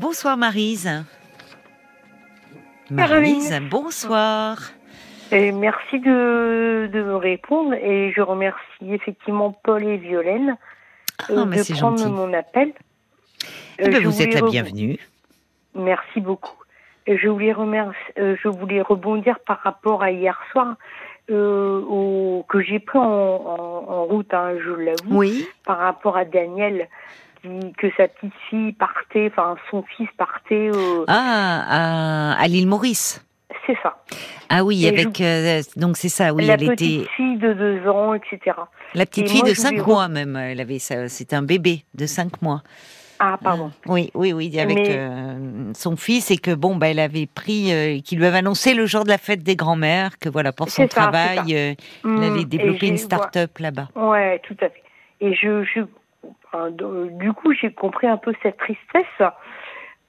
Bonsoir Marise. Marise, bonsoir. Et merci de, de me répondre et je remercie effectivement Paul et Violaine Ah, euh, de prendre gentil. mon appel. Eh Euh, ben, je vous êtes la bienvenue. Merci beaucoup. Je voulais euh, je voulais rebondir par rapport à hier soir euh, au, que j'ai pris en, en, en route, hein, je l'avoue, Oui. par rapport à Daniel, qui, que sa petite fille partait, enfin son fils partait, euh, Ah, à, à l'île Maurice. c'est ça. Ah oui, Et avec euh, donc c'est ça. Oui, la elle petite était fille de deux ans, etc. la petite Et fille moi, de je 5 voulais re- mois même. Elle avait. C'était un bébé de 5 mois. Ah, pardon. Oui, oui, oui, avec Mais- euh, son fils et que bon, bah, elle avait pris, euh, qu'il lui avait annoncé le jour de la fête des grands-mères que voilà pour son ça, travail, euh, il avait et développé j'ai- une start-up là-bas. Ouais, tout à fait. Et je, du coup, j'ai compris un peu cette tristesse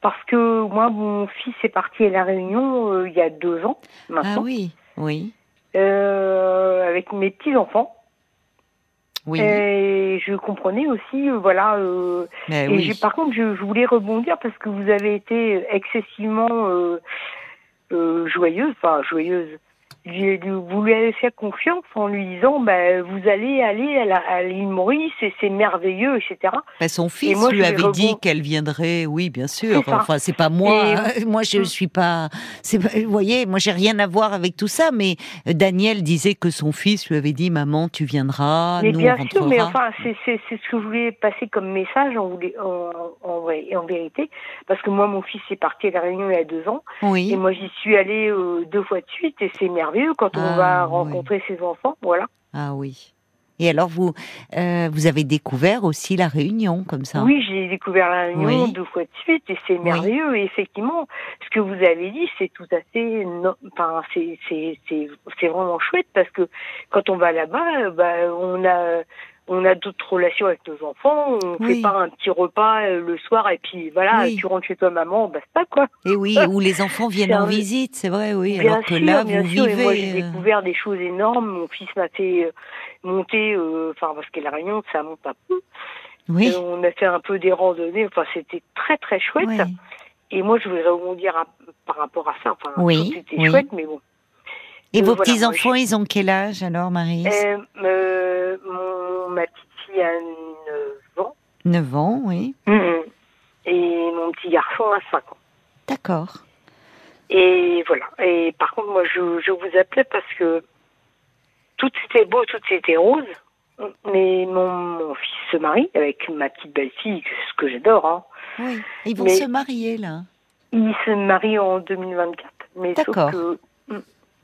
parce que moi, mon fils est parti à la Réunion euh, il y a deux ans Ah maintenant, oui, oui, euh, avec mes petits enfants. oui. Et je comprenais aussi, euh, voilà. euh, mais et oui. par contre, je, je voulais rebondir parce que vous avez été excessivement euh, joyeuse, enfin joyeuse. J'ai- Vous lui avez fait confiance en lui disant, bah, vous allez aller à l'île Maurice et c'est merveilleux, etc. Bah, son fils moi, lui je avait dit qu'elle viendrait, oui, bien sûr. Enfin, c'est pas moi. Et- hein. Moi, je Mm. suis pas. Vous voyez, moi, j'ai rien à voir avec tout ça. Mais Daniel disait que son fils lui avait dit, maman, tu viendras, mais nous bien on sûr, mais enfin, c'est ce que je voulais passer comme message en, en, en, en vérité, parce que moi, mon fils est parti à la Réunion il y a deux ans, oui. et moi, j'y suis allée euh, deux fois de suite, et c'est merveilleux quand on Ah, va oui. rencontrer ses enfants, voilà. Ah oui. Et alors, vous, euh, vous avez découvert aussi la Réunion comme ça? Oui, j'ai découvert la Réunion Oui. deux fois de suite et c'est merveilleux. Et effectivement, ce que vous avez dit, c'est tout à fait, no- enfin, c'est c'est c'est c'est vraiment chouette parce que quand on va là-bas, euh, bah, on a on a d'autres relations avec nos enfants. On Oui. pas un petit repas euh, le soir et puis voilà, Oui. tu rentres chez toi, maman, basta quoi. Et oui, où les enfants viennent en visite, c'est vrai, oui. Bien alors que sûr, là, bien vous sûr. Et moi, j'ai euh, découvert des choses énormes. Mon fils m'a fait euh, monter, euh, enfin parce que la Réunion, ça monte peu. Oui. On a fait un peu des randonnées. Enfin, c'était très très chouette. oui. Et moi, je voudrais rebondir à- par rapport à ça. Enfin, Oui, tout était oui. chouette, mais bon. Et vos voilà, petits enfants, ils ont quel âge alors, Marie Euh, euh, mon, ma petite fille a 9 ans. 9 ans, oui. Mhm. Et mon petit garçon a 5 ans. D'accord. Et voilà. Et par contre, moi, je, je vous appelais parce que tout était beau, tout était rose. Mais mon, mon fils se marie avec ma petite belle-fille, ce que j'adore. Hein. Oui. Ils vont Mais- se marier là, Il se marie en 2024. Mais sauf D'accord. que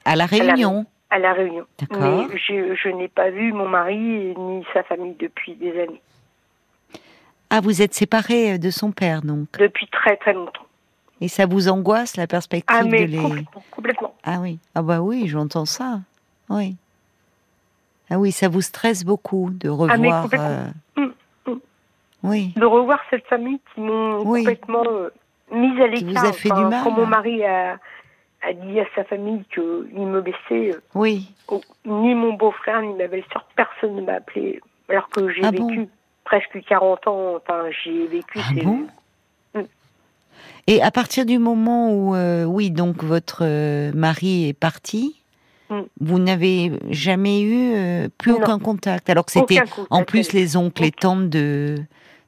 à la Réunion. à la Réunion. Mais je, je n'ai pas vu mon mari ni sa famille depuis des années. Ah, vous êtes séparés euh, de son père donc. Depuis très très longtemps. Et ça vous angoisse la perspective Ah mais de les. complètement, complètement. Ah oui. Ah bah oui, j'entends ça. Oui. Ah oui, ça vous stresse beaucoup de Ah, mais revoir. complètement. euh, Mm, mm. Oui. De revoir cette famille qui m'ont Oui. complètement euh, mise à Qui vous l'écart. a fait du mal. Quand mon mari a, a dit à sa famille qu'il me laissait, euh, Oui. oh, ni mon beau-frère ni ma belle-sœur, personne ne m'a appelé. Alors que j'ai Ah bon vécu presque 40 ans, enfin j'ai vécu Ah bon Mm. Et à partir du moment où, euh, oui, donc votre euh, mari est parti, Mm. vous n'avez jamais eu euh, plus Non. aucun contact, alors que c'était en plus les oncles et tantes de,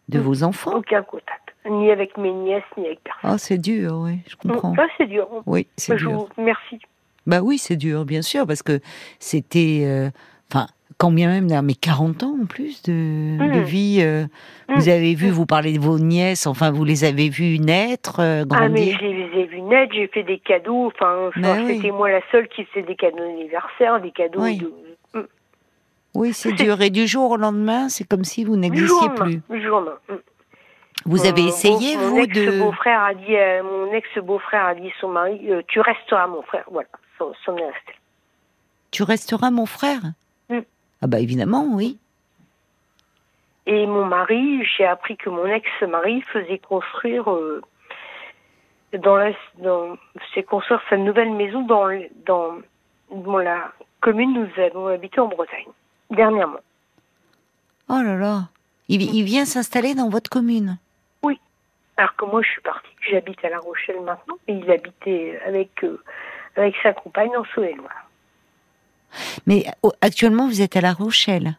de Mm. vos enfants? Aucun contact. Ni avec mes nièces, ni avec personne. Oh, c'est dur, oui, je comprends. Ça, c'est dur. Oui, c'est Je dur. vous remercie. Bah oui, c'est dur, bien sûr, parce que c'était, euh, enfin, quand bien même, mais 40 ans en plus de, de Mm. vie. euh, Mm. Vous avez vu, vous parlez de vos nièces, enfin, vous les avez vues naître, euh, Ah, mais grandir. je les ai vus naître, j'ai fait des cadeaux. Enfin, oui. c'était moi la seule qui faisait des cadeaux d'anniversaire, des cadeaux Oui. de. Mm. Oui, c'est dur. Et du jour au lendemain, c'est comme si vous n'existiez plus. du jour au lendemain. Vous avez Mon essayé, mon vous, de... ex-beau-frère a dit, à- mon ex-beau-frère a dit à son mari, euh, tu resteras mon frère. Voilà, ça, ça m'est resté. Tu resteras mon frère Mm. Ah bah évidemment, oui. Et mon mari, j'ai appris que mon ex-mari faisait construire euh, dans la, dans, c'est construire sa nouvelle maison dans, dans, dans la commune où nous avons habité en Bretagne dernièrement. Oh là là. Il, il vient s'installer dans votre commune Alors que moi, je suis partie, j'habite à La Rochelle maintenant, et il habitait avec, euh, avec sa compagne en Saône-et-Loire. Mais oh, actuellement, vous êtes à La Rochelle?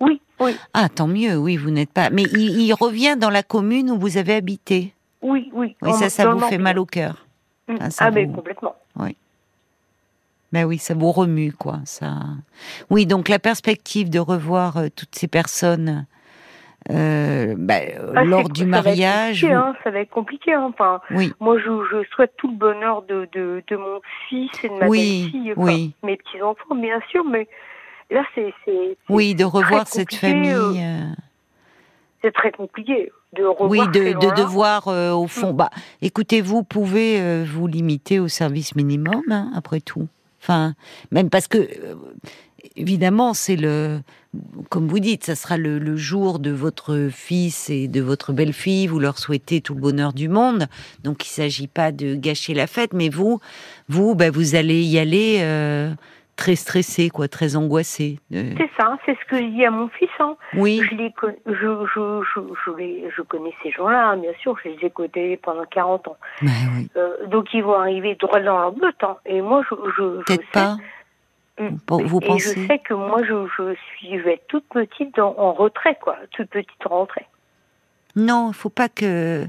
Oui, oui. Ah, tant mieux, oui, vous n'êtes pas. Mais il, il revient dans la commune où vous avez habité? Oui, oui. Oui, ça, ça vous fait mal au cœur. Mm. Ah, mais complètement. Ben oui, ça vous remue, quoi. Ça. Oui, donc la perspective de revoir euh, toutes ces personnes euh, euh, Ah, lors du ça va être mariage. compliqué, hein, ça va être compliqué. hein. Enfin, Oui, moi, je, je souhaite tout le bonheur de, de, de mon fils et de ma Oui, belle-fille, enfin, oui. mes petits-enfants, bien sûr, mais là, c'est oui, de revoir cette famille. euh, euh, c'est très compliqué de revoir Oui, de, ces de devoir, euh, au fond. Mm. Bah, écoutez, vous pouvez vous limiter au service minimum, hein, après tout. Enfin, même parce que, évidemment, c'est le. Comme vous dites, ça sera le, le jour de votre fils et de votre belle-fille. Vous leur souhaitez tout le bonheur du monde. Donc, il s'agit pas de gâcher la fête, mais vous, vous, bah, vous allez y aller euh, très stressé, quoi, très angoissé. Euh, C'est ça, c'est ce que je dis à mon fils. Hein. oui, Je, les con- je, je, je, je, les- je connais ces gens-là, hein, bien sûr, je les ai côtoyés pendant 40 ans. bah oui. Euh, donc ils vont arriver droit dans leur botte. Hein. Et moi, je, je, peut-être pas. Vous et pensez je sais que moi, je, je suis, je vais être toute petite en retrait, quoi, toute petite en retrait. Non, il faut pas que.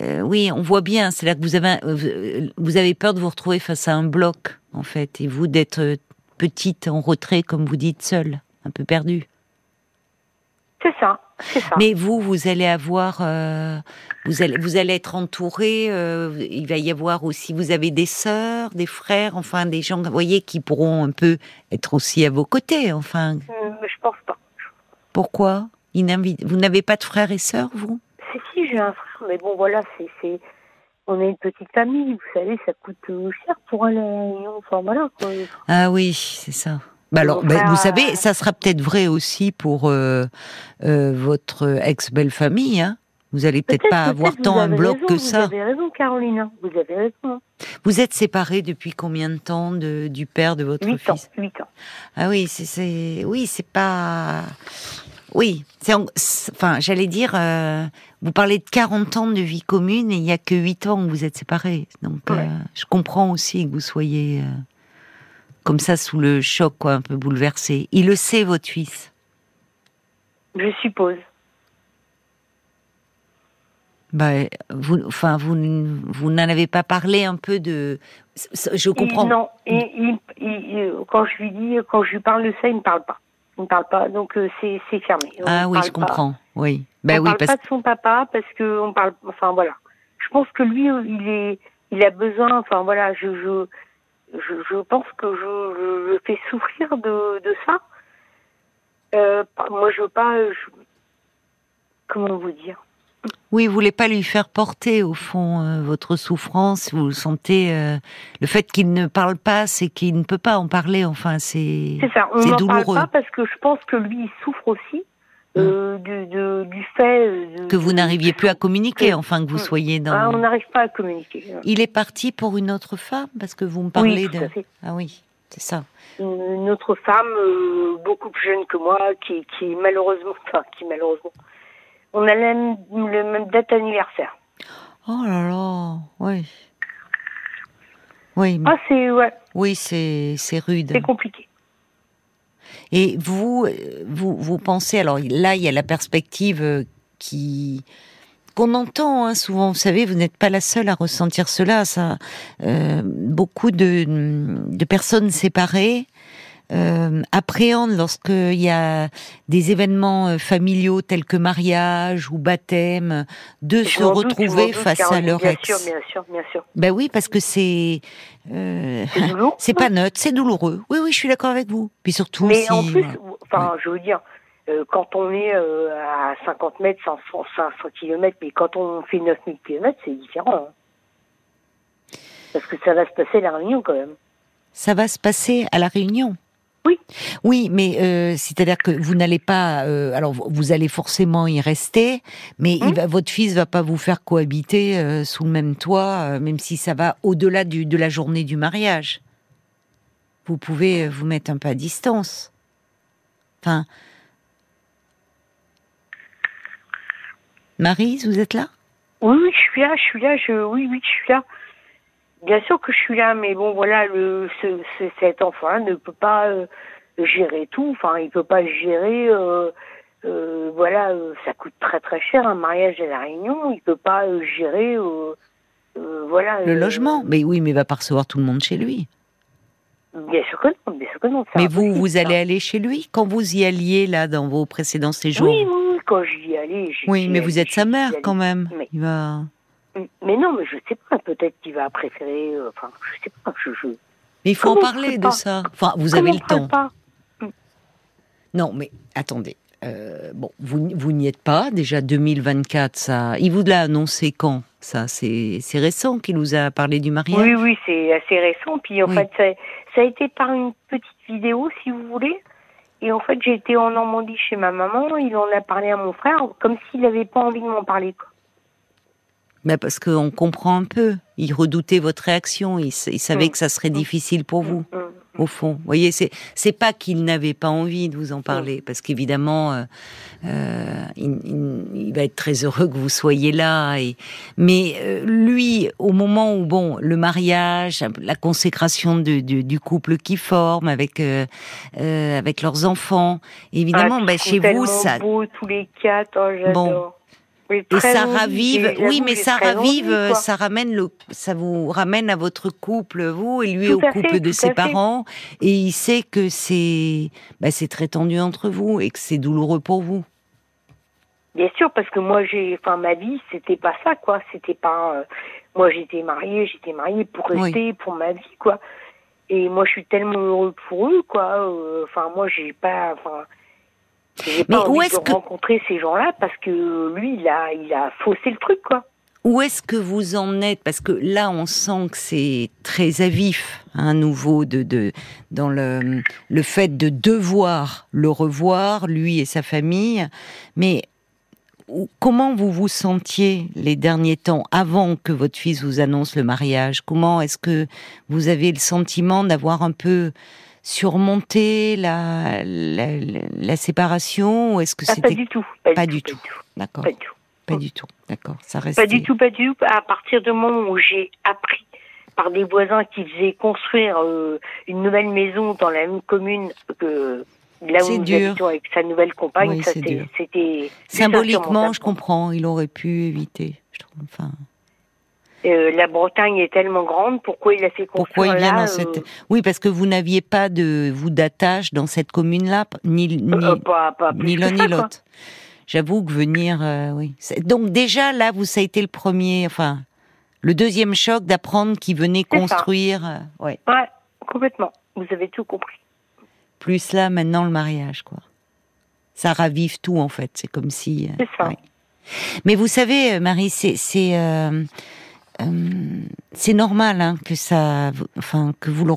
euh, oui, on voit bien. C'est là que vous avez, euh, vous avez peur de vous retrouver face à un bloc, en fait, et vous d'être euh, petite en retrait, comme vous dites, seule, un peu perdue. C'est ça, ça. Mais vous, vous allez avoir, euh, vous allez, vous allez être entouré. euh, il va y avoir aussi, vous avez des sœurs, des frères, enfin des gens, vous voyez, qui pourront un peu être aussi à vos côtés. Enfin, Euh, je pense pas. pourquoi? Vous n'avez pas de frères et sœurs, vous? Si, si, j'ai un frère, mais bon, voilà, c'est, on est une petite famille, vous savez, ça coûte cher pour aller à enfin voilà, quoi. Ah oui, c'est ça. Bah alors, bah, vous euh, savez, ça sera peut-être vrai aussi pour euh, euh, votre ex-belle-famille. Hein vous allez peut-être pas avoir vous tant un bloc raison, que Vous ça. avez raison, Carolina, vous avez raison. Vous êtes séparés depuis combien de temps de, du père de votre 8 ans, fils 8 ans. Ah oui, c'est, oui, c'est pas. Oui, c'est, en- c'est- enfin, j'allais dire, euh, vous parlez de 40 ans de vie commune et il y a que 8 ans que vous êtes séparés. Donc, euh, Ouais. je comprends aussi que vous soyez euh, comme ça sous le choc, quoi, un peu bouleversé. Il le sait, votre fils. Je suppose. Bah, vous, enfin, vous, vous n'en avez pas parlé un peu de. Je comprends. Non, et, il- quand je lui dis, quand je lui parle de ça, il me parle pas. Il me parle pas, donc euh, c'est, fermé. On ah oui, je pas. comprends. Oui. Bah on oui, parle parce pas de son papa parce que on parle. Enfin voilà. Je pense que lui, euh, il est, il a besoin. Enfin voilà, je, je, je, je pense que je, je, fais souffrir de, de ça. Euh, moi, je veux pas. je- comment vous dire? Oui, vous voulez pas lui faire porter au fond euh, votre souffrance. Vous sentez. euh, le fait qu'il ne parle pas, c'est qu'il ne peut pas en parler. Enfin, c'est. C'est ça. On n'en douloureux. parle pas parce que je pense que lui, il souffre aussi euh, du, de- du fait de- Que vous n'arriviez plus à communiquer. que- Enfin, que vous Mm. soyez dans. Ah, on n'arrive pas à communiquer. Il est parti pour une autre femme parce que vous me parlez oui, tout de. à fait. Ah oui, c'est ça. une, une autre femme euh, beaucoup plus jeune que moi qui, qui malheureusement, enfin qui malheureusement, on a la même, le même date anniversaire. Oh là là, oui. Oui, Ah c'est ouais, oui, c'est c'est rude. c'est compliqué. Et vous, euh, vous, vous pensez, alors là, il y a la perspective euh, qui qu'on entend hein, souvent. Vous savez, vous n'êtes pas la seule à ressentir cela. Ça, euh, beaucoup de, de personnes séparées euh, appréhendent lorsqu'il y a des événements euh, familiaux tels que mariage ou baptême, de se retrouver doute, face à leur bien ex. sûr, bien sûr, bien sûr. Ben oui, parce que c'est euh, C'est pas neutre, c'est douloureux. Oui, oui, je suis d'accord avec vous. Puis surtout, Mais si, en plus, enfin, je veux dire, euh, quand on est euh, à 50 mètres, 500, 500 km, mais quand on fait 9000 km, c'est différent. hein. Parce que ça va se passer la réunion quand même. ça va se passer à la réunion. Oui. Oui, mais euh, c'est-à-dire que vous n'allez pas. euh, alors, vous- allez forcément y rester, mais il Hum. va, votre fils va pas vous faire cohabiter euh, sous le même toit, même si ça va au-delà de la journée du mariage. Vous pouvez vous mettre un peu à distance. Enfin. Marise, vous êtes là? Oui, oui, je suis là, je suis là, je, oui, oui, je suis là. Bien sûr que je suis là, mais bon, voilà, le, ce, cet enfant ne peut pas euh, gérer tout. Enfin, il peut pas gérer. Euh, euh, voilà, ça coûte très très cher un mariage à la Réunion. Il peut pas gérer. voilà. Le logement, mais oui, mais il va pas recevoir tout le monde chez lui. Bien sûr que non, bien sûr que non. Mais vous, vous allez aller chez lui? Quand vous y alliez là dans vos précédents séjours? Oui, oui, quand j'y allais. Oui, mais vous êtes sa mère quand même. Mais... Il va. Mais non, mais je sais pas. Peut-être qu'il va préférer. Euh, enfin, je sais pas. Je, Mais il faut en parler de ça. Enfin, vous avez le temps. Pas non, mais attendez. Euh, bon, vous, vous n'y êtes pas. Déjà 2024, ça. Il vous l'a annoncé quand Ça, c'est récent qu'il vous a parlé du mariage? Oui, oui, c'est assez récent. Puis en fait, ça, ça, a été par une petite vidéo, si vous voulez. Et en fait, j'ai été en Normandie chez ma maman. Il en a parlé à mon frère, comme s'il n'avait pas envie de m'en parler. Quoi. Mais parce qu'on comprend un peu. Il redoutait votre réaction. Il, savait mm. que ça serait mm. difficile pour vous, mm. au fond. Vous voyez, c'est c'est pas qu'il n'avait pas envie de vous en parler, parce qu'évidemment, euh, euh, il, va être très heureux que vous soyez là. Et mais euh, lui, au moment où bon, le mariage, la consécration de, du couple qui forme avec avec leurs enfants, évidemment, ah, bah, chez vous, ça. Beau, tous les quatre, oh, j'adore et ça ravive, oui, mais ça ravive, ça ramène le, ça vous ramène à votre couple, vous et lui au couple de ses parents, et il sait que c'est, bah, c'est très tendu entre vous et que c'est douloureux pour vous. Bien sûr, parce que moi j'ai, enfin ma vie, c'était pas ça, quoi. C'était pas, euh, moi j'étais mariée, j'étais mariée pour rester, pour ma vie, quoi. Et moi je suis tellement heureux pour eux, quoi. Euh, enfin moi j'ai pas, enfin j'ai pas envie de que... rencontrer ces gens-là parce que lui, il a, il a faussé le truc, quoi. Où est-ce que vous en êtes? Parce que là, on sent que c'est très avif, un hein, nouveau, de, de, dans le, le fait de devoir le revoir, lui et sa famille. Mais comment vous vous sentiez les derniers temps, avant que votre fils vous annonce le mariage? Comment est-ce que vous avez le sentiment d'avoir un peu surmonter la, la, séparation ou est-ce que c'était pas du tout pas, du, tout, d'accord. Pas du tout. Pas du tout. D'accord. Ça reste pas du tout pas du tout. À partir du moment où j'ai appris par des voisins qui faisaient construire euh, une nouvelle maison dans la même commune que là où dur. nous avec sa nouvelle compagne c'était symboliquement je comprends. Il aurait pu éviter je trouve. Enfin euh, la Bretagne est tellement grande, pourquoi il a fait construire pourquoi il vient dans cette... Euh, oui, parce que vous n'aviez pas de vous d'attache dans cette commune-là, ni ni, euh, pas, pas ni l'un ni l'autre. J'avoue que venir, oui. Donc déjà là, vous ça a été le premier, enfin, le deuxième choc d'apprendre qu'il venait construire. ouais. ouais, complètement. Vous avez tout compris. Plus là, maintenant le mariage, quoi. Ça ravive tout en fait. C'est comme si. c'est ça. Mais vous savez, Marie, c'est euh, c'est normal hein, que ça, enfin que vous le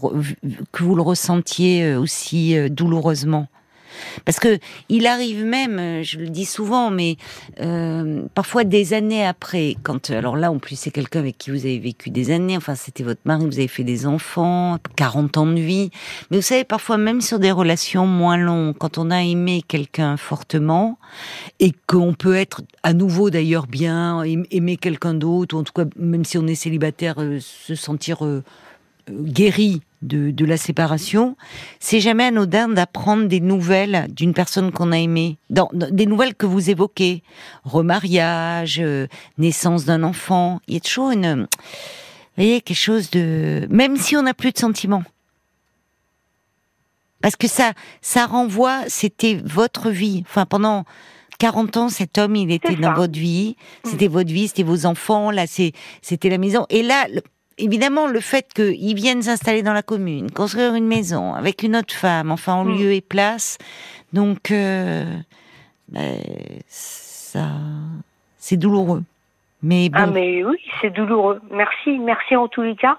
que vous le ressentiez euh, aussi euh, douloureusement. Parce que il arrive même, euh, je le dis souvent, mais euh, parfois des années après, quand alors là en plus c'est quelqu'un avec qui vous avez vécu des années, enfin c'était votre mari, vous avez fait des enfants, 40 ans de vie, mais vous savez parfois même sur des relations moins longues, quand on a aimé quelqu'un fortement et qu'on peut être à nouveau d'ailleurs bien aimer quelqu'un d'autre, ou en tout cas même si on est célibataire, euh, se sentir guéri de, la séparation, c'est jamais anodin d'apprendre des nouvelles d'une personne qu'on a aimée, dans, des nouvelles que vous évoquez, remariage, euh, naissance d'un enfant. Il y a toujours une, vous voyez, quelque chose de, même si on n'a plus de sentiments. Parce que ça, ça renvoie, c'était votre vie. Enfin, pendant 40 ans, cet homme, il était dans votre vie. C'était mm. votre vie, c'était vos enfants, là, c'était la maison. Et là, évidemment, le fait qu'ils viennent s'installer dans la commune, construire une maison avec une autre femme, enfin en mm. lieu et place, donc euh, ben, ça, c'est douloureux. Mais Ah mais oui, c'est douloureux. Merci, merci en tous les cas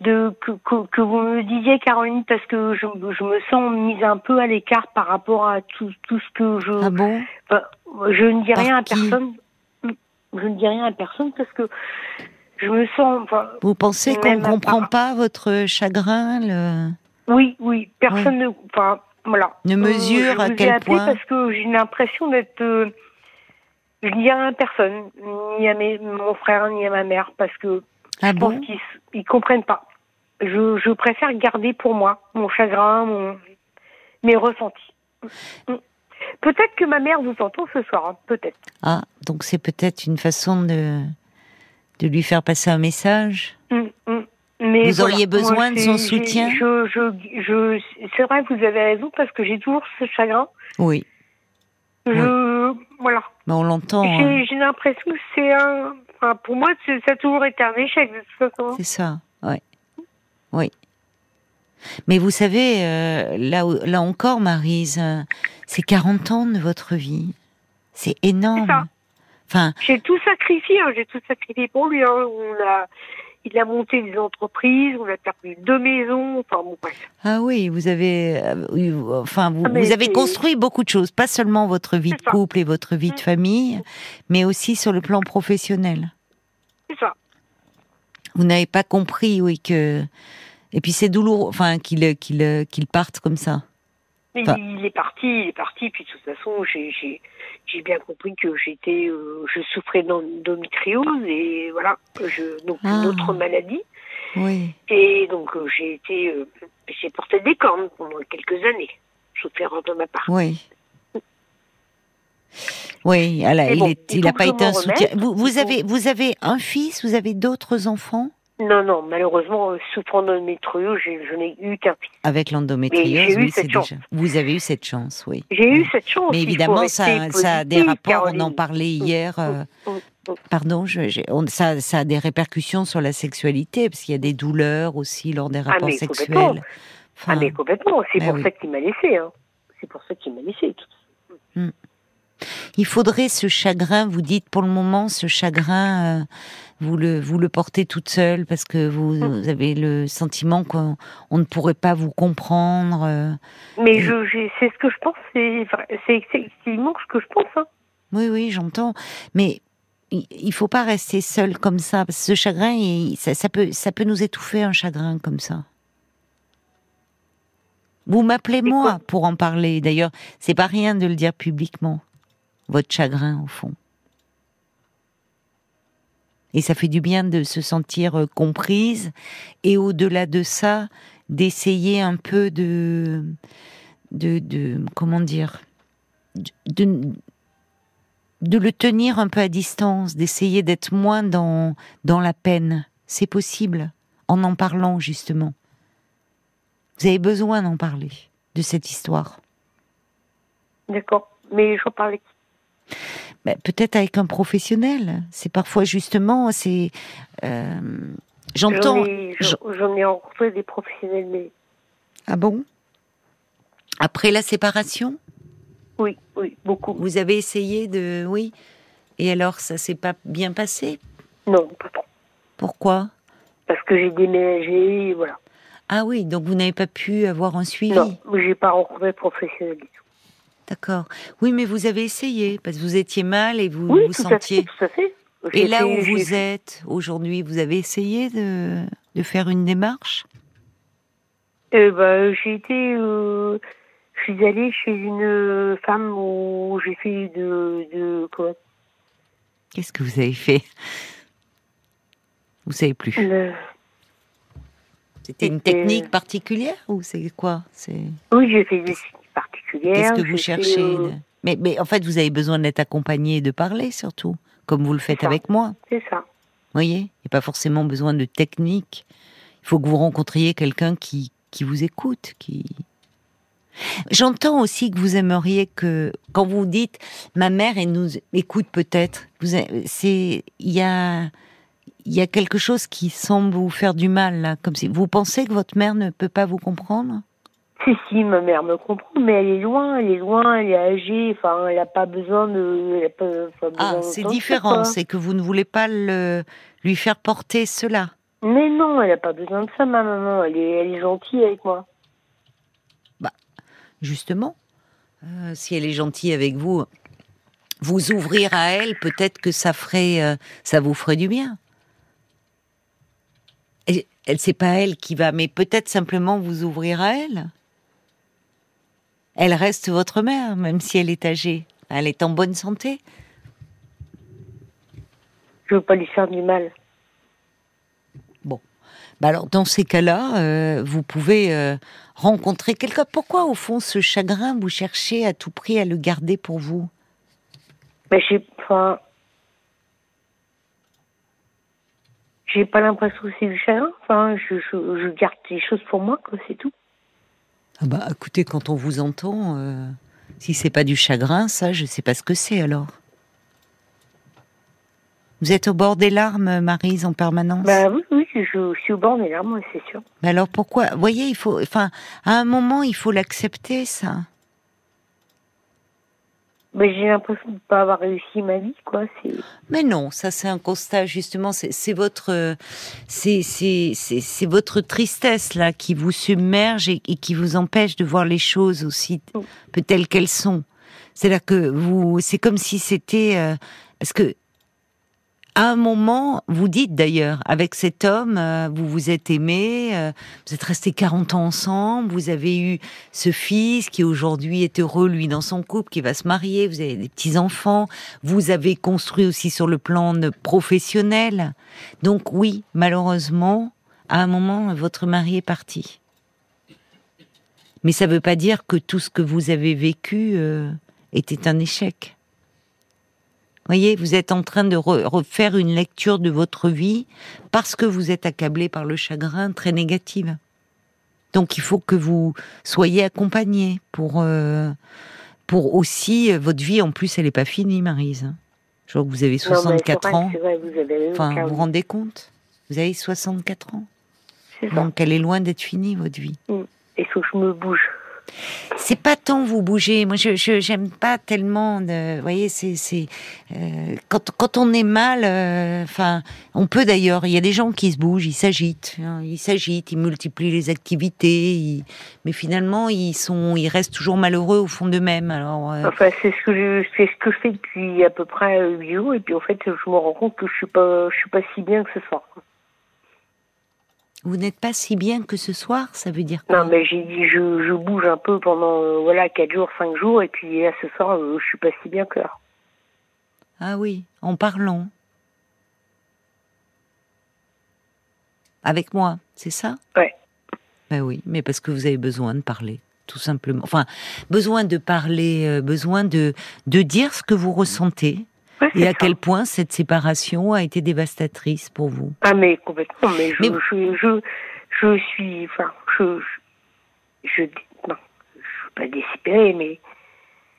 de que, que, vous me disiez Caroline parce que je, je me sens mise un peu à l'écart par rapport à tout, tout ce que je ah bon? Je ne dis rien à personne je ne dis rien à personne parce que je me sens. Vous pensez qu'on ne comprend pas votre chagrin le... Oui, oui. Personne ne. Enfin, voilà. Ne mesure à quel point. Parce que j'ai l'impression d'être. Euh, Je rien à personne, ni à mes, mon frère, ni à ma mère, parce que ah je bon pense qu'ils ils comprennent pas. Je, je préfère garder pour moi mon chagrin, mon, mes ressentis. Mm. Peut-être que ma mère vous entend ce soir, hein, peut-être. Ah, donc c'est peut-être une façon de, de lui faire passer un message Mm, mm. Mais Vous voilà, auriez besoin moi, de son soutien je, je, je, C'est vrai, vous avez raison, parce que j'ai toujours ce chagrin. Oui, Je, voilà. mais on l'entend. hein. J'ai j'ai l'impression que c'est un. Enfin, pour moi, c'est- ça a toujours été un échec, de toute façon. C'est ça, oui. Oui. Mais vous savez, euh, là, là encore, Marise, euh, c'est 40 ans de votre vie. C'est énorme. C'est ça. Enfin, J'ai tout sacrifié, hein, j'ai tout sacrifié pour lui. Hein. On a, il a monté des entreprises, on a perdu deux maisons, enfin bon, bref. ah oui, vous avez, euh, enfin, vous, Ah, vous avez construit beaucoup de choses, pas seulement votre vie de ça. couple et votre vie de Mm. famille, mais aussi sur le plan professionnel. C'est ça. Vous n'avez pas compris, oui, que. Et puis c'est douloureux, enfin, qu'il qu'il qu'il parte comme ça. Enfin- il est parti, il est parti, puis de toute façon, j'ai, j'ai, bien compris que j'étais, euh, je souffrais d'endométriose et voilà, je, donc Ah. une autre maladie. Oui. Et donc euh, j'ai été, euh, j'ai porté des cornes pendant quelques années. Fais de ma part. Oui. Oui, alors, il bon, est- il il n'a faut pas été un soutien. Vous, vous avez, vous avez un fils, vous avez d'autres enfants? Non, non, malheureusement, euh, souffrant d'endométriose, j'ai- je n'ai eu qu'un avec l'endométriose. Oui, c'est déjà. Vous avez eu cette chance, oui. J'ai eu cette chance. Mais évidemment, ça, ça a des rapports. On en Caroline. parlait hier. euh, Mm, mm. Pardon, je, j'ai- on- ça, ça a des répercussions sur la sexualité parce qu'il y a des douleurs aussi lors des rapports mais sexuels. complètement. Enfin, Ah, mais complètement. C'est bah pour oui. ça qu'il m'a laissé. Hein. C'est pour ça qu'il m'a laissé. Il faudrait ce chagrin, vous dites pour le moment, ce chagrin, euh, vous le vous le portez toute seule parce que vous, Mm. vous avez le sentiment qu'on on ne pourrait pas vous comprendre. euh. Mais je, c'est ce que je pense. C'est, effectivement ce que je pense. Hein. Oui, oui, j'entends. Mais il, faut pas rester seul comme ça. Parce que ce chagrin, il- ça, ça peut ça peut nous étouffer un chagrin comme ça. Vous m'appelez moi pour en parler. D'ailleurs, c'est pas rien de le dire publiquement. Votre chagrin, au fond. Et ça fait du bien de se sentir euh, comprise et au-delà de ça, d'essayer un peu de, de, comment dire, de, le tenir un peu à distance, d'essayer d'être moins dans, dans la peine. C'est possible, en en parlant justement. Vous avez besoin d'en parler, de cette histoire. D'accord. Mais j'en parlais. Ben, Peut-être avec un professionnel. C'est parfois justement, c'est. euh, J'en J'entends. j'en- ai rencontré des professionnels, mais Ah bon? Après la séparation, oui, oui, beaucoup. vous avez essayé de. Oui. Et alors, ça s'est pas bien passé? Non, pas trop. Pourquoi? Parce que j'ai déménagé, voilà. Ah oui, donc vous n'avez pas pu avoir un suivi? Non, j'ai pas rencontré de professionnel du tout. D'accord. Oui, mais vous avez essayé parce que vous étiez mal et vous Oui, vous tout sentiez. à fait, tout à fait. Et là où vous êtes aujourd'hui, vous avez essayé de, de faire une démarche? Euh, bah, j'ai été, euh, je suis allée chez une femme où j'ai fait de, de comment, Qu'est-ce que vous avez fait? Vous savez plus. le- C'était une technique particulière ou c'est quoi? C'est oui, j'ai fait des qu'est-ce que vous cherchez euh, mais, mais en fait, vous avez besoin d'être accompagné et de parler surtout, comme vous le faites avec moi. C'est ça. Vous voyez Il n'y a pas forcément besoin de technique. Il faut que vous rencontriez quelqu'un qui, qui vous écoute, qui. J'entends aussi que vous aimeriez que, quand vous dites ma mère elle nous écoute peut-être, c'est il y a il y a quelque chose qui semble vous faire du mal là, comme si vous pensez que votre mère ne peut pas vous comprendre? Si, si, ma mère me comprend, mais elle est loin, elle est loin, elle est âgée, enfin, elle n'a pas besoin de. elle a pas- pas Ah, c'est différent, c'est que vous ne voulez pas le lui faire porter cela. Mais non, elle n'a pas besoin de ça, ma maman. Elle est, elle est gentille avec moi. justement, euh, si elle est gentille avec vous, vous ouvrir à elle, peut-être que ça ferait, euh, ça vous ferait du bien. Et elle, c'est pas elle qui va, mais peut-être simplement vous ouvrir à elle. Elle reste votre mère, même si elle est âgée. Elle est en bonne santé. Je veux pas lui faire du mal. Bon. Bah alors, dans ces cas-là, euh, vous pouvez euh, rencontrer quelqu'un. Pourquoi, au fond, ce chagrin, vous cherchez à tout prix à le garder pour vous? Mais j'ai, enfin, j'ai pas l'impression que c'est du chagrin. Enfin, je, je, je garde des choses pour moi, quoi, c'est tout. Ah bah, écoutez, quand on vous entend, euh, si c'est pas du chagrin, ça, je sais pas ce que c'est alors. Vous êtes au bord des larmes, Marise, en permanence? Bah oui, oui, je, je suis au bord des larmes, c'est sûr. Mais alors pourquoi? Vous voyez, il faut, enfin, à un moment, il faut l'accepter, ça. Mais j'ai l'impression de pas avoir réussi ma vie, quoi. C'est. Mais non, ça c'est un constat justement. C'est c'est votre, c'est c'est c'est c'est votre tristesse là qui vous submerge et, et qui vous empêche de voir les choses aussi peut telles qu'elles sont. C'est là que vous, c'est comme si c'était euh, parce que à un moment, vous dites d'ailleurs, avec cet homme, euh, vous vous êtes aimé, euh, vous êtes restés 40 ans ensemble, vous avez eu ce fils qui aujourd'hui est heureux, lui, dans son couple, qui va se marier, vous avez des petits-enfants, vous avez construit aussi sur le plan professionnel. Donc oui, malheureusement, à un moment, votre mari est parti. Mais ça ne veut pas dire que tout ce que vous avez vécu euh, était un échec. Voyez, vous êtes en train de re- refaire une lecture de votre vie parce que vous êtes accablé par le chagrin très négative. Donc il faut que vous soyez accompagné pour euh, pour aussi euh, votre vie. En plus, elle n'est pas finie, Marise. Je vois que vous avez Non, mais c'est 64 vrai, ans. Vrai, vous avez raison, Enfin, vous rendez compte? Vous avez 64 ans. Ça. Donc elle est loin d'être finie, votre vie. Il faut que je me bouge. C'est pas tant vous bouger. Moi, je j'aime pas tellement. De, vous voyez, c'est c'est euh, quand quand on est mal. euh, Enfin, on peut d'ailleurs. Il y a des gens qui se bougent, ils s'agitent, hein, ils s'agitent, ils multiplient les activités, mais finalement, ils sont, ils restent toujours malheureux au fond d'eux-mêmes. Alors, euh, Enfin, c'est ce que je, c'est ce que je fais depuis à peu près euh, huit jours, et puis en fait, je me rends compte que je suis pas, je suis pas si bien que ce soir. Vous n'êtes pas si bien que ce soir. Ça veut dire quoi Non, mais j'ai dit, je, je bouge un peu pendant, euh, voilà, quatre jours, cinq jours, et puis là, ce soir, euh, je suis pas si bien que là. Ah oui, en parlant. Avec moi, c'est ça? Ouais. Ben oui, mais parce que vous avez besoin de parler, tout simplement. Enfin, besoin de parler, euh, besoin de, de dire ce que vous ressentez Ouais, et à ça. quel point cette séparation a été dévastatrice pour vous? Ah, mais complètement, mais je, Mais- je, je, je suis, enfin, je, je, je, non, je suis pas désespérée, mais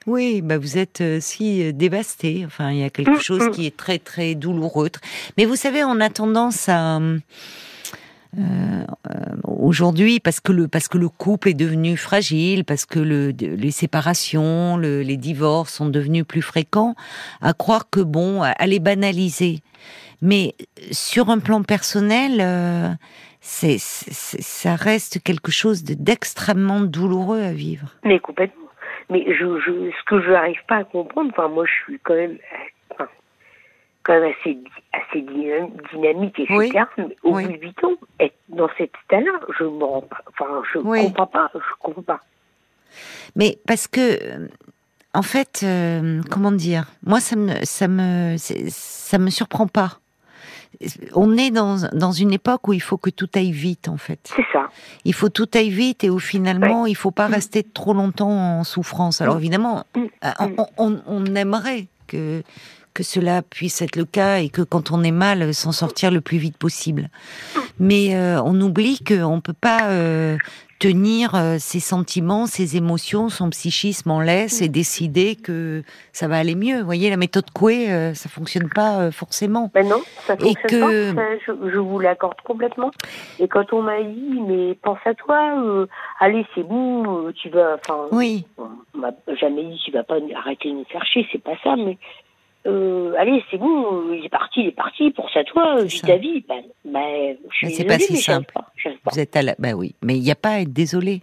Oui, bah vous êtes euh, si euh, dévasté. Enfin, il y a quelque Mm, chose mm. qui est très très douloureux. Mais vous savez, on a tendance à euh, aujourd'hui parce que le parce que le couple est devenu fragile, parce que le, les séparations, le- les divorces sont devenus plus fréquents, à croire que bon, à, les banaliser. Mais sur un plan personnel. euh, c'est, ça reste quelque chose de- d'extrêmement douloureux à vivre. Mais complètement. Mais je, je, ce que je n'arrive pas à comprendre, enfin, moi, je suis quand même, quand même assez, assez dynam- dynamique, etc. Oui. Mais au Oui. bout de 8 ans, être dans cet état-là, je enfin, Oui. comprends pas, je comprends pas. Mais parce que, euh, en fait, euh, comment dire Moi, ça me, ça me, ça me surprend pas. On est dans, dans une époque où il faut que tout aille vite, en fait. C'est ça. Il faut tout aille vite et où finalement, il faut pas rester trop longtemps en souffrance. Alors évidemment, Mm. euh, on, on- on aimerait que que cela puisse être le cas et que quand on est mal, s'en sortir le plus vite possible. Mais euh, on oublie qu'on peut pas euh, tenir euh, ses sentiments, ses émotions, son psychisme en laisse et décider que ça va aller mieux. Vous voyez, la méthode Coué, euh, ça fonctionne pas euh, forcément. Ben non, ça Et fonctionne que- pas. ça, je, je vous l'accorde complètement. Et quand on m'a dit, mais pense à toi, euh, allez, c'est bon, euh, tu vas, enfin, Oui, on m'a jamais dit, tu vas pas arrêter de nous faire chier, c'est pas ça, mais euh, allez, c'est bon, il est parti, il est parti, pense à toi, ça. ta vie. Ben, ben, je suis Mais c'est pas désolée, si mais simple. pas, j'arrive pas. vous êtes à la. Bah oui, mais il n'y a pas à être désolé.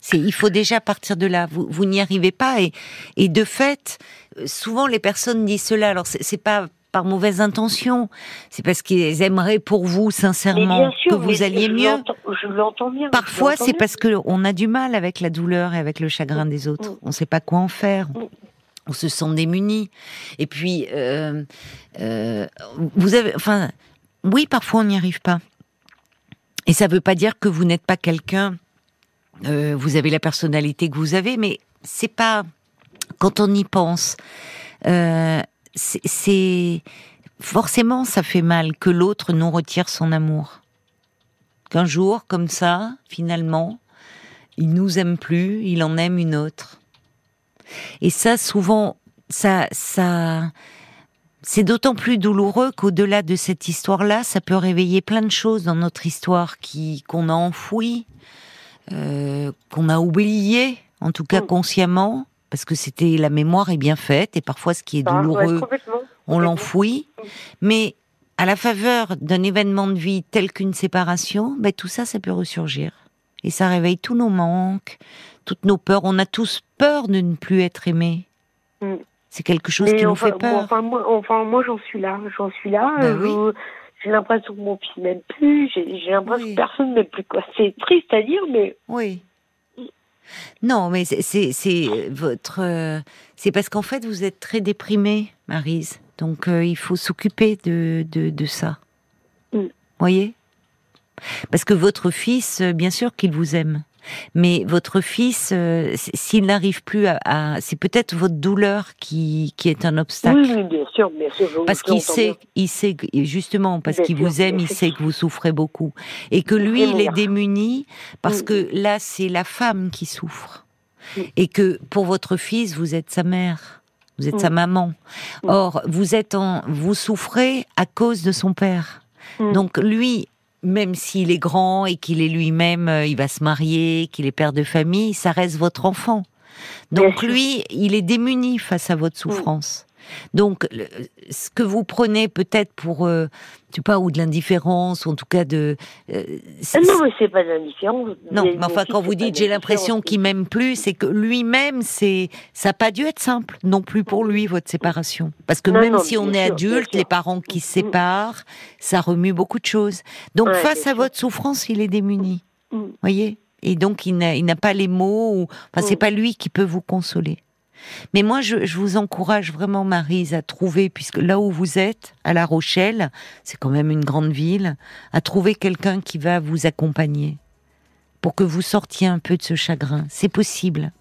C'est, il faut déjà partir de là. Vous, vous n'y arrivez pas et, et de fait, euh, souvent les personnes disent cela. Alors c'est, c'est pas par mauvaise intention, c'est parce qu'ils aimeraient pour vous sincèrement sûr, que vous alliez je mieux. l'entends- Je l'entends bien. Parfois, l'entends c'est bien. parce que on a du mal avec la douleur et avec le chagrin des autres. Mm. On ne sait pas quoi en faire. Mm. On se sent démuni. Et puis, euh, euh, vous avez, enfin, oui, parfois on n'y arrive pas. Et ça ne veut pas dire que vous n'êtes pas quelqu'un. Euh, vous avez la personnalité que vous avez, mais c'est pas. Quand on y pense, c'est forcément ça fait mal que l'autre nous retire son amour. Qu'un jour, comme ça, finalement, il nous aime plus, il en aime une autre. Et ça, souvent, ça, ça, c'est d'autant plus douloureux qu'au-delà de cette histoire-là, ça peut réveiller plein de choses dans notre histoire qui qu'on a enfouies, euh, qu'on a oubliées, en tout cas mm. consciemment, parce que c'était la mémoire est bien faite et parfois ce qui est douloureux, on l'enfouit. Mm. Mais à la faveur d'un événement de vie tel qu'une séparation, ben, tout ça, ça peut ressurgir. Et ça réveille tous nos manques, toutes nos peurs. On a tous peur de ne plus être aimé. Mm. C'est quelque chose qui nous fait peur. Enfin, moi, enfin, moi j'en suis là. J'en suis là. Ben euh, j'ai l'impression que mon fils m'aime plus. J'ai l'impression que personne m'aime plus. C'est triste à dire, mais. Oui. Non, mais c'est votre. Euh, c'est parce qu'en fait, vous êtes très déprimée, Marise. Donc, euh, il faut s'occuper de, de, de, ça. Mm. Voyez? Parce que votre fils, bien sûr qu'il vous aime. Mais votre fils, euh, s'il n'arrive plus à, c'est peut-être votre douleur qui, qui est un obstacle. Oui, bien sûr, bien sûr. Parce qu'il sait, il sait justement parce qu'il vous aime, il sait que vous souffrez beaucoup et que lui, il est démuni parce mm. que là, c'est la femme qui souffre mm. et que pour votre fils, vous êtes sa mère. Vous êtes sa mm. maman. Or, vous êtes en, vous souffrez à cause de son père. Donc lui, même s'il est grand et qu'il est lui-même, euh, il va se marier, qu'il est père de famille, ça reste votre enfant. Donc lui, il est démuni face à votre souffrance. Donc, ce que vous prenez peut-être pour, euh, je sais pas, ou de l'indifférence, ou en tout cas de. Euh, non, mais c'est pas de l'indifférence. Non, mais enfin, quand vous dites j'ai l'impression qu'il m'aime plus, c'est que lui-même, c'est, ça n'a pas dû être simple non plus pour lui votre séparation, parce que même si on est adulte, les parents qui se mm. séparent, ça remue beaucoup de choses. Donc face à votre souffrance, il est démuni. Mm. Voyez? Et donc il n'a pas les mots, ou, enfin c'est mm. pas lui qui peut vous consoler. Mais moi, je, vous encourage vraiment, Marise, à trouver, puisque là où vous êtes, à La Rochelle, c'est quand même une grande ville, à trouver quelqu'un qui va vous accompagner pour que vous sortiez un peu de ce chagrin. C'est possible.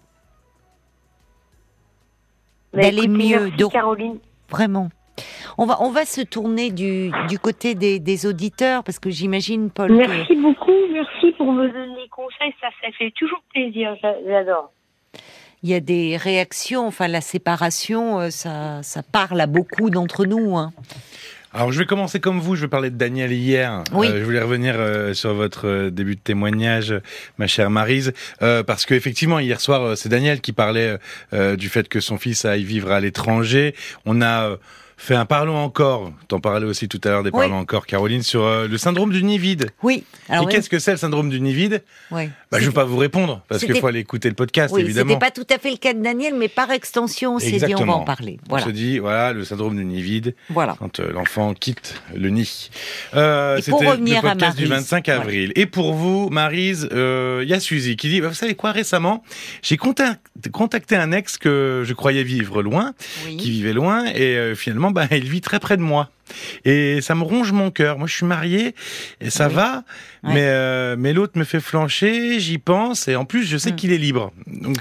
D'aller mieux. de... Caroline. Vraiment. On va, on va se tourner du, du côté des, des, auditeurs parce que j'imagine, Paul. Merci beaucoup, merci pour me donner conseils, ça, ça fait toujours plaisir, j'adore il y a des réactions. Enfin, la séparation, euh, ça, ça parle à beaucoup d'entre nous. Hein. Alors, je vais commencer comme vous. Je vais parler de Daniel hier. Oui. Euh, je voulais revenir euh, sur votre début de témoignage, ma chère Marise, parce que effectivement, hier soir, c'est Daniel qui parlait du fait que son fils aille vivre à l'étranger. On a fait un parlons encore. T'en parlais aussi tout à l'heure des parlons encore, Caroline, sur euh, le syndrome du nid vide. Oui. Alors, Et qu'est-ce que c'est le syndrome du nid vide Oui. Bah, je ne vais pas vous répondre parce qu'il faut aller écouter le podcast, oui, évidemment. C'était pas tout à fait le cas de Daniel, mais par extension, on s'est dit on va en parler. Voilà. On se dit voilà le syndrome du nid vide. Voilà. Quand euh, l'enfant quitte le nid. Euh, C'était le podcast du 25 avril. Et pour vous, Marise, euh, il y a Suzy qui dit vous savez quoi récemment j'ai contacté un ex que je croyais vivre loin, qui vivait loin, et finalement bah il vit très près de moi. Et ça me ronge mon cœur. Moi, je suis marié et ça va, mais euh, mais l'autre me fait flancher. J'y pense et en plus, je sais hmm. qu'il est libre. Donc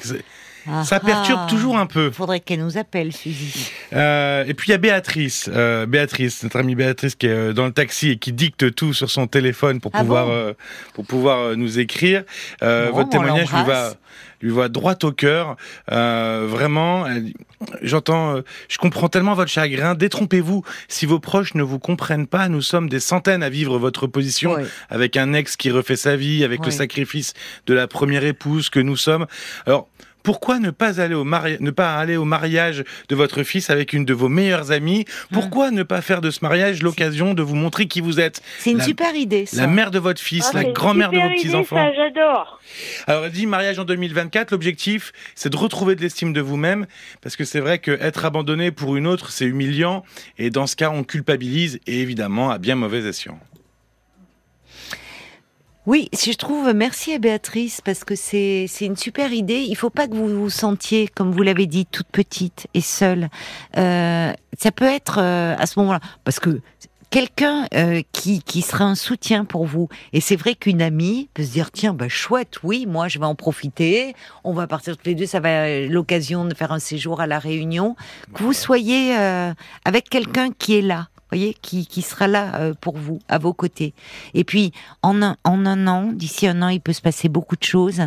ça perturbe toujours un peu. Il faudrait qu'elle nous appelle, Suzy. Euh, et puis il y a Béatrice, euh, Béatrice, notre amie Béatrice qui est dans le taxi et qui dicte tout sur son téléphone pour ah pouvoir pour pouvoir nous écrire. votre témoignage lui va lui va droit au cœur. Euh, vraiment, j'entends, euh, je comprends tellement votre chagrin. Détrompez-vous. Si vos proches ne vous comprennent pas, nous sommes des centaines à vivre votre position avec un ex qui refait sa vie, avec le sacrifice de la première épouse que nous sommes. Alors, pourquoi ne pas aller au ne pas aller au mariage de votre fils avec une de vos meilleures amies? Pourquoi ne pas faire de ce mariage l'occasion de vous montrer qui vous êtes? C'est une super idée. Ça. La mère de votre fils, ah, la grand-mère de vos petits enfants. J'adore. Alors elle dit mariage en 2024. L'objectif, c'est de retrouver de l'estime de vous-même, parce que c'est vrai que être abandonné pour une autre, c'est humiliant, et dans ce cas, on culpabilise et évidemment à bien mauvais escient. Oui, si je trouve, merci à Béatrice, parce que c'est une super idée. Il faut pas que vous vous sentiez, comme vous l'avez dit, toute petite et seule. Euh, ça peut être euh, à ce moment-là, parce que quelqu'un euh, qui, qui sera un soutien pour vous. Et c'est vrai qu'une amie peut se dire tiens, bah, chouette, oui, moi je vais en profiter. On va partir tous les deux, ça va être l'occasion de faire un séjour à la Réunion. Que vous soyez avec quelqu'un qui est là voyez, qui, qui sera là euh, pour vous, à vos côtés. Et puis, en un, en un an, d'ici un an, il peut se passer beaucoup de choses.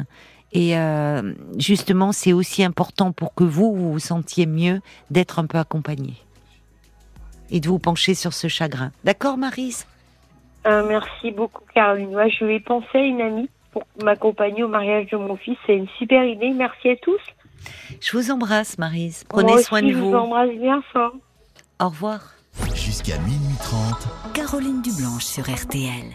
Et euh, justement, c'est aussi important pour que vous, vous vous sentiez mieux d'être un peu accompagné. Et de vous pencher sur ce chagrin. D'accord, Marise? Euh, Merci beaucoup, Caroline. Moi, je vais penser à une amie pour m'accompagner au mariage de mon fils. C'est une super idée. Merci à tous. Je vous embrasse, Marise. Prenez soin de vous. Je vous embrasse bien fort. Au revoir. Jusqu'à minuit 30. Caroline Dublanche sur RTL.